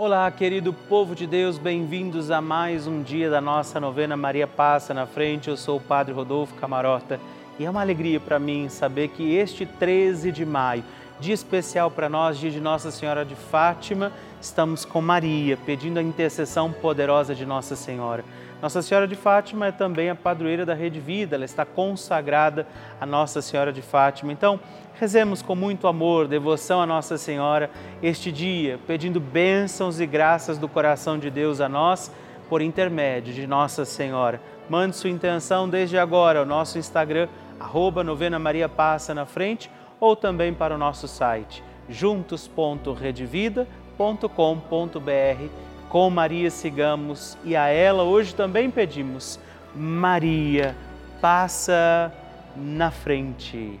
Olá, querido povo de Deus, bem-vindos a mais um dia da nossa novena Maria Passa na Frente. Eu sou o Padre Rodolfo Camarota e é uma alegria para mim saber que este 13 de maio, dia especial para nós, dia de Nossa Senhora de Fátima, estamos com Maria, pedindo a intercessão poderosa de Nossa Senhora. Nossa Senhora de Fátima é também a padroeira da Rede Vida, ela está consagrada a Nossa Senhora de Fátima. Então, rezemos com muito amor, devoção a Nossa Senhora este dia, pedindo bênçãos e graças do coração de Deus a nós, por intermédio de Nossa Senhora. Mande sua intenção desde agora ao nosso Instagram, arroba novena Maria Passa na frente, ou também para o nosso site juntos.redevida.com.br com Maria sigamos e a ela hoje também pedimos: Maria, passa na frente.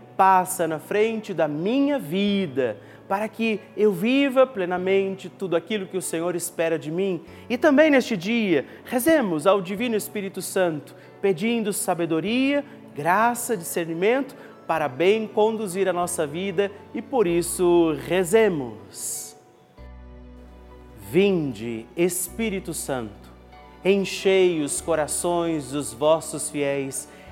passa na frente da minha vida para que eu viva plenamente tudo aquilo que o Senhor espera de mim. E também neste dia, rezemos ao Divino Espírito Santo, pedindo sabedoria, graça, discernimento para bem conduzir a nossa vida e por isso rezemos. Vinde, Espírito Santo, enchei os corações dos vossos fiéis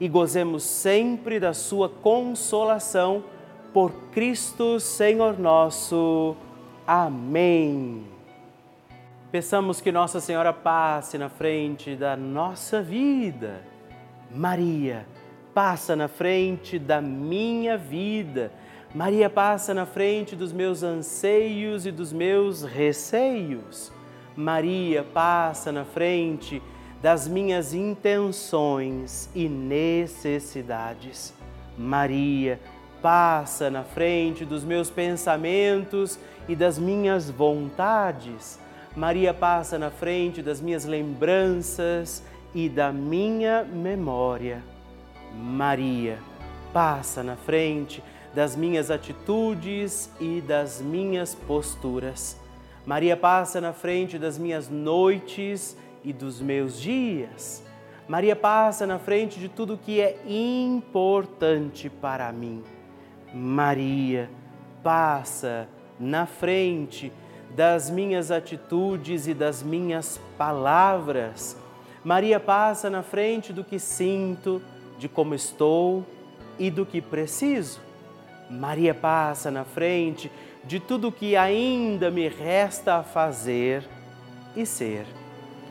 e gozemos sempre da sua consolação por Cristo Senhor nosso. Amém. Peçamos que Nossa Senhora passe na frente da nossa vida. Maria, passa na frente da minha vida. Maria passa na frente dos meus anseios e dos meus receios. Maria passa na frente das minhas intenções e necessidades. Maria passa na frente dos meus pensamentos e das minhas vontades. Maria passa na frente das minhas lembranças e da minha memória. Maria passa na frente das minhas atitudes e das minhas posturas. Maria passa na frente das minhas noites e dos meus dias. Maria passa na frente de tudo que é importante para mim. Maria passa na frente das minhas atitudes e das minhas palavras. Maria passa na frente do que sinto, de como estou e do que preciso. Maria passa na frente de tudo que ainda me resta a fazer e ser.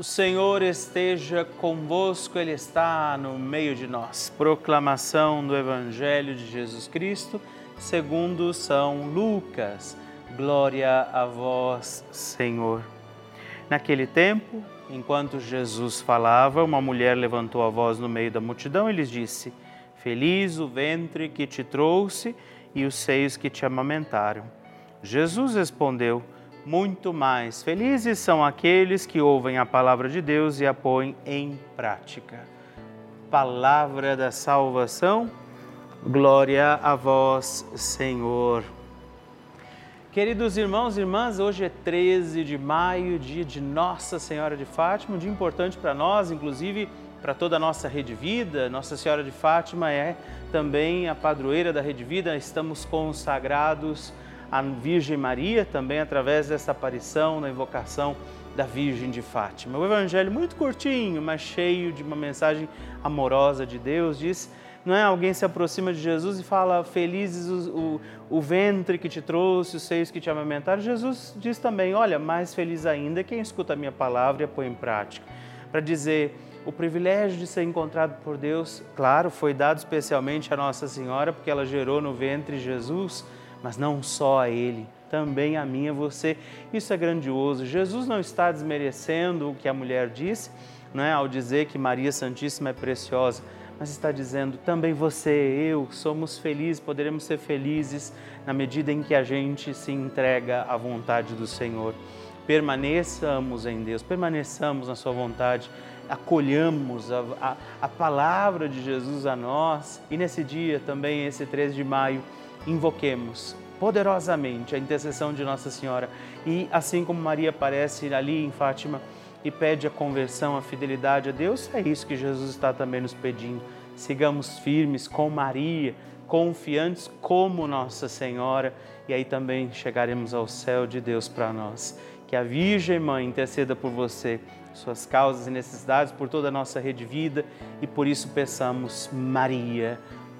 O Senhor esteja convosco, Ele está no meio de nós. Proclamação do Evangelho de Jesus Cristo, segundo São Lucas. Glória a vós, Senhor. Naquele tempo, enquanto Jesus falava, uma mulher levantou a voz no meio da multidão e lhes disse: Feliz o ventre que te trouxe e os seios que te amamentaram. Jesus respondeu: muito mais. Felizes são aqueles que ouvem a palavra de Deus e a põem em prática. Palavra da salvação, glória a vós, Senhor. Queridos irmãos e irmãs, hoje é 13 de maio, dia de Nossa Senhora de Fátima, um dia importante para nós, inclusive para toda a nossa Rede Vida. Nossa Senhora de Fátima é também a padroeira da Rede Vida, estamos consagrados a Virgem Maria, também através dessa aparição na invocação da Virgem de Fátima. O evangelho muito curtinho, mas cheio de uma mensagem amorosa de Deus, diz, não é? Alguém se aproxima de Jesus e fala, felizes o, o, o ventre que te trouxe, os seios que te amamentaram. Jesus diz também, olha, mais feliz ainda quem escuta a minha palavra e a põe em prática. Para dizer, o privilégio de ser encontrado por Deus, claro, foi dado especialmente a Nossa Senhora, porque ela gerou no ventre Jesus, mas não só a Ele, também a mim a você. Isso é grandioso. Jesus não está desmerecendo o que a mulher disse, não é? ao dizer que Maria Santíssima é preciosa, mas está dizendo também você, eu, somos felizes, poderemos ser felizes na medida em que a gente se entrega à vontade do Senhor. Permaneçamos em Deus, permaneçamos na Sua vontade, acolhamos a, a, a palavra de Jesus a nós e nesse dia também, esse 13 de maio, invoquemos poderosamente a intercessão de Nossa Senhora e assim como Maria aparece ali em Fátima e pede a conversão, a fidelidade a Deus, é isso que Jesus está também nos pedindo. sigamos firmes com Maria, confiantes como Nossa Senhora, e aí também chegaremos ao céu de Deus para nós. Que a Virgem Mãe interceda por você, suas causas e necessidades, por toda a nossa rede de vida, e por isso peçamos, Maria,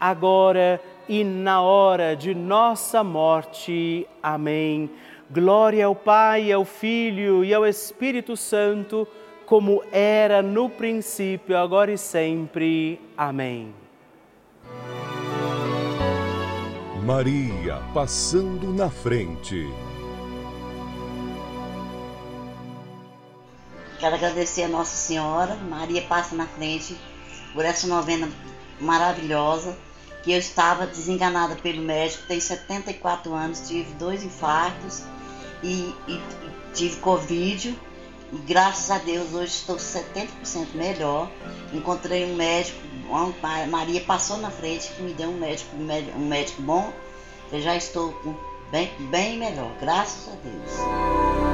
agora e na hora de nossa morte. Amém. Glória ao Pai, ao Filho e ao Espírito Santo, como era no princípio, agora e sempre. Amém. Maria passando na frente. Quero agradecer a Nossa Senhora, Maria passa na frente, por essa novena maravilhosa, que eu estava desenganada pelo médico, tenho 74 anos, tive dois infartos e, e, e tive Covid. E graças a Deus hoje estou 70% melhor. Encontrei um médico Maria passou na frente que me deu um médico, um médico bom. Eu já estou bem, bem melhor, graças a Deus.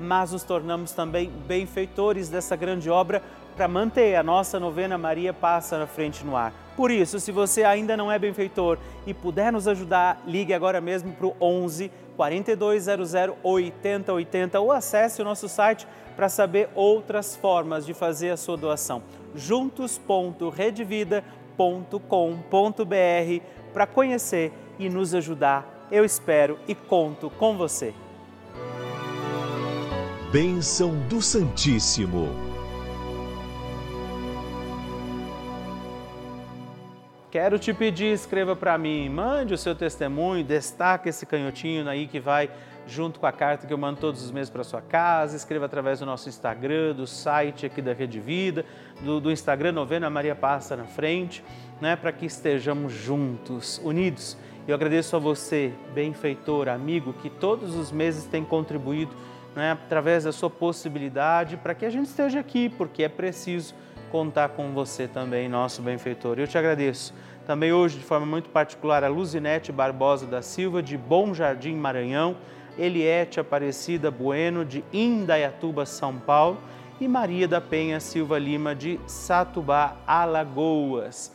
mas nos tornamos também benfeitores dessa grande obra para manter a nossa novena Maria Passa na Frente no Ar. Por isso, se você ainda não é benfeitor e puder nos ajudar, ligue agora mesmo para o 11 4200 8080 ou acesse o nosso site para saber outras formas de fazer a sua doação juntos.redvida.com.br para conhecer e nos ajudar. Eu espero e conto com você. Bênção do Santíssimo. Quero te pedir, escreva para mim, mande o seu testemunho, destaque esse canhotinho aí que vai junto com a carta que eu mando todos os meses para sua casa. Escreva através do nosso Instagram, do site aqui da Rede Vida, do, do Instagram Novena Maria Passa na frente, né, para que estejamos juntos, unidos. Eu agradeço a você, benfeitor, amigo, que todos os meses tem contribuído né, através da sua possibilidade para que a gente esteja aqui, porque é preciso contar com você também, nosso benfeitor. Eu te agradeço. Também hoje, de forma muito particular, a Luzinete Barbosa da Silva, de Bom Jardim, Maranhão Eliette Aparecida Bueno, de Indaiatuba, São Paulo, e Maria da Penha Silva Lima, de Satubá, Alagoas.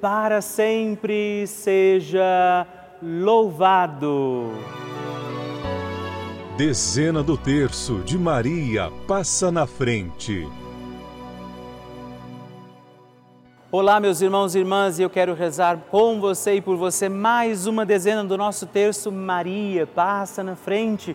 para sempre seja louvado. Dezena do terço de Maria passa na frente. Olá, meus irmãos e irmãs, e eu quero rezar com você e por você mais uma dezena do nosso terço Maria passa na frente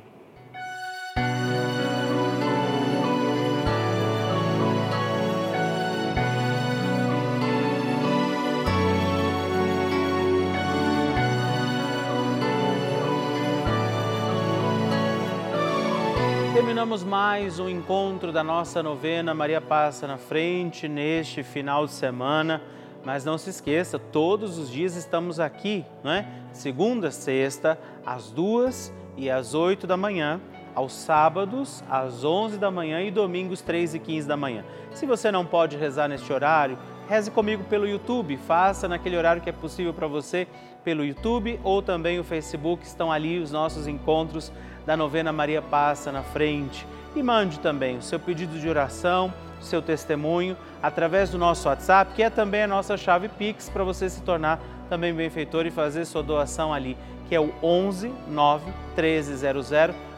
Terminamos mais um encontro da nossa novena Maria Passa na Frente neste final de semana. Mas não se esqueça, todos os dias estamos aqui, não é? Segunda, sexta, às duas e às oito da manhã, aos sábados, às onze da manhã e domingos, três e quinze da manhã. Se você não pode rezar neste horário, reze comigo pelo YouTube, faça naquele horário que é possível para você pelo YouTube ou também o Facebook, estão ali os nossos encontros da novena Maria Passa na frente. E mande também o seu pedido de oração, o seu testemunho, através do nosso WhatsApp, que é também a nossa chave Pix, para você se tornar também benfeitor e fazer sua doação ali, que é o 11 9 1300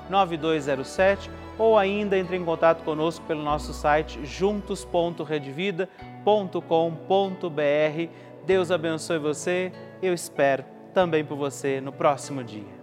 9207 ou ainda entre em contato conosco pelo nosso site juntos.redvida.com.br. Deus abençoe você, eu espero também por você no próximo dia.